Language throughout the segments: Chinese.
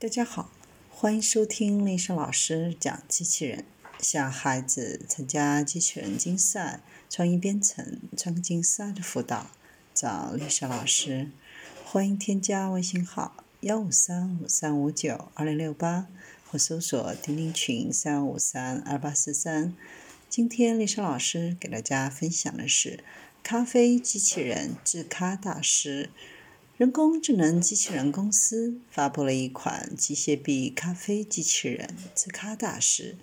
大家好，欢迎收听丽莎老师讲机器人。想孩子参加机器人竞赛、创意编程、创客竞赛的辅导，找丽莎老师。欢迎添加微信号幺五三五三五九二零六八，或搜索钉钉群三五三二八四三。今天丽莎老师给大家分享的是咖啡机器人制咖大师。人工智能机器人公司发布了一款机械臂咖啡机器人“智咖大师”。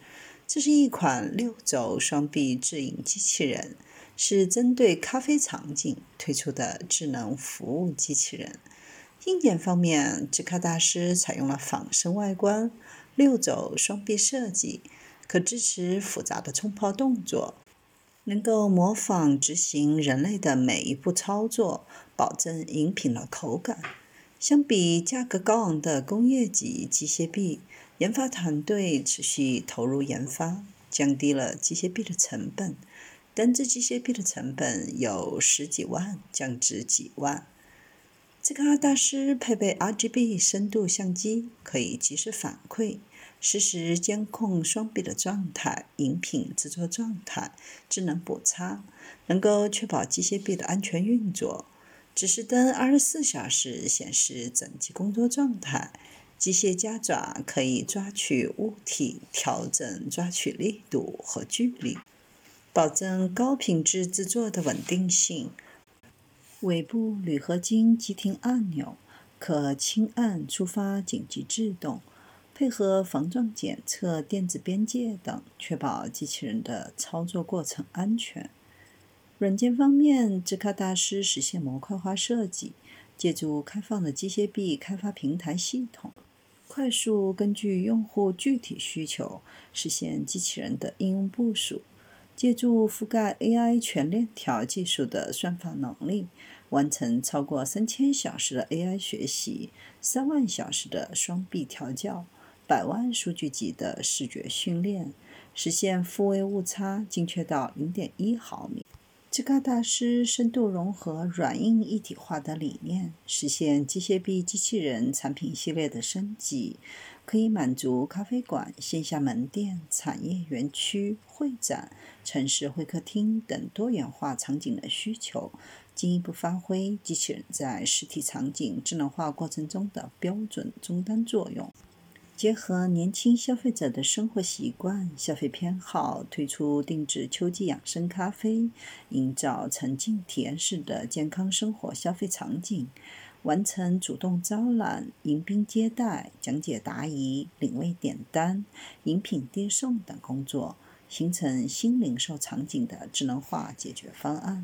这是一款六轴双臂制饮机器人，是针对咖啡场景推出的智能服务机器人。硬件方面，“智咖大师”采用了仿生外观、六轴双臂设计，可支持复杂的冲泡动作。能够模仿执行人类的每一步操作，保证饮品的口感。相比价格高昂的工业级机械臂，研发团队持续投入研发，降低了机械臂的成本。单只机械臂的成本有十几万降至几万。这个阿大师配备 RGB 深度相机，可以及时反馈。实时监控双臂的状态、饮品制作状态、智能补差，能够确保机械臂的安全运作。指示灯二十四小时显示整机工作状态。机械夹爪可以抓取物体，调整抓取力度和距离，保证高品质制作的稳定性。尾部铝合金急停按钮可轻按触发紧急制动。配合防撞检测、电子边界等，确保机器人的操作过程安全。软件方面，智咖大师实现模块化设计，借助开放的机械臂开发平台系统，快速根据用户具体需求实现机器人的应用部署。借助覆盖 AI 全链条技术的算法能力，完成超过三千小时的 AI 学习，三万小时的双臂调教。百万数据集的视觉训练，实现复位误差精确到零点一毫米。智咖大师深度融合软硬一体化的理念，实现机械臂机器人产品系列的升级，可以满足咖啡馆、线下门店、产业园区、会展、城市会客厅等多元化场景的需求，进一步发挥机器人在实体场景智能化过程中的标准终端作用。结合年轻消费者的生活习惯、消费偏好，推出定制秋季养生咖啡，营造沉浸体验式的健康生活消费场景，完成主动招揽、迎宾接待、讲解答疑、领位点单、饮品递送等工作，形成新零售场景的智能化解决方案。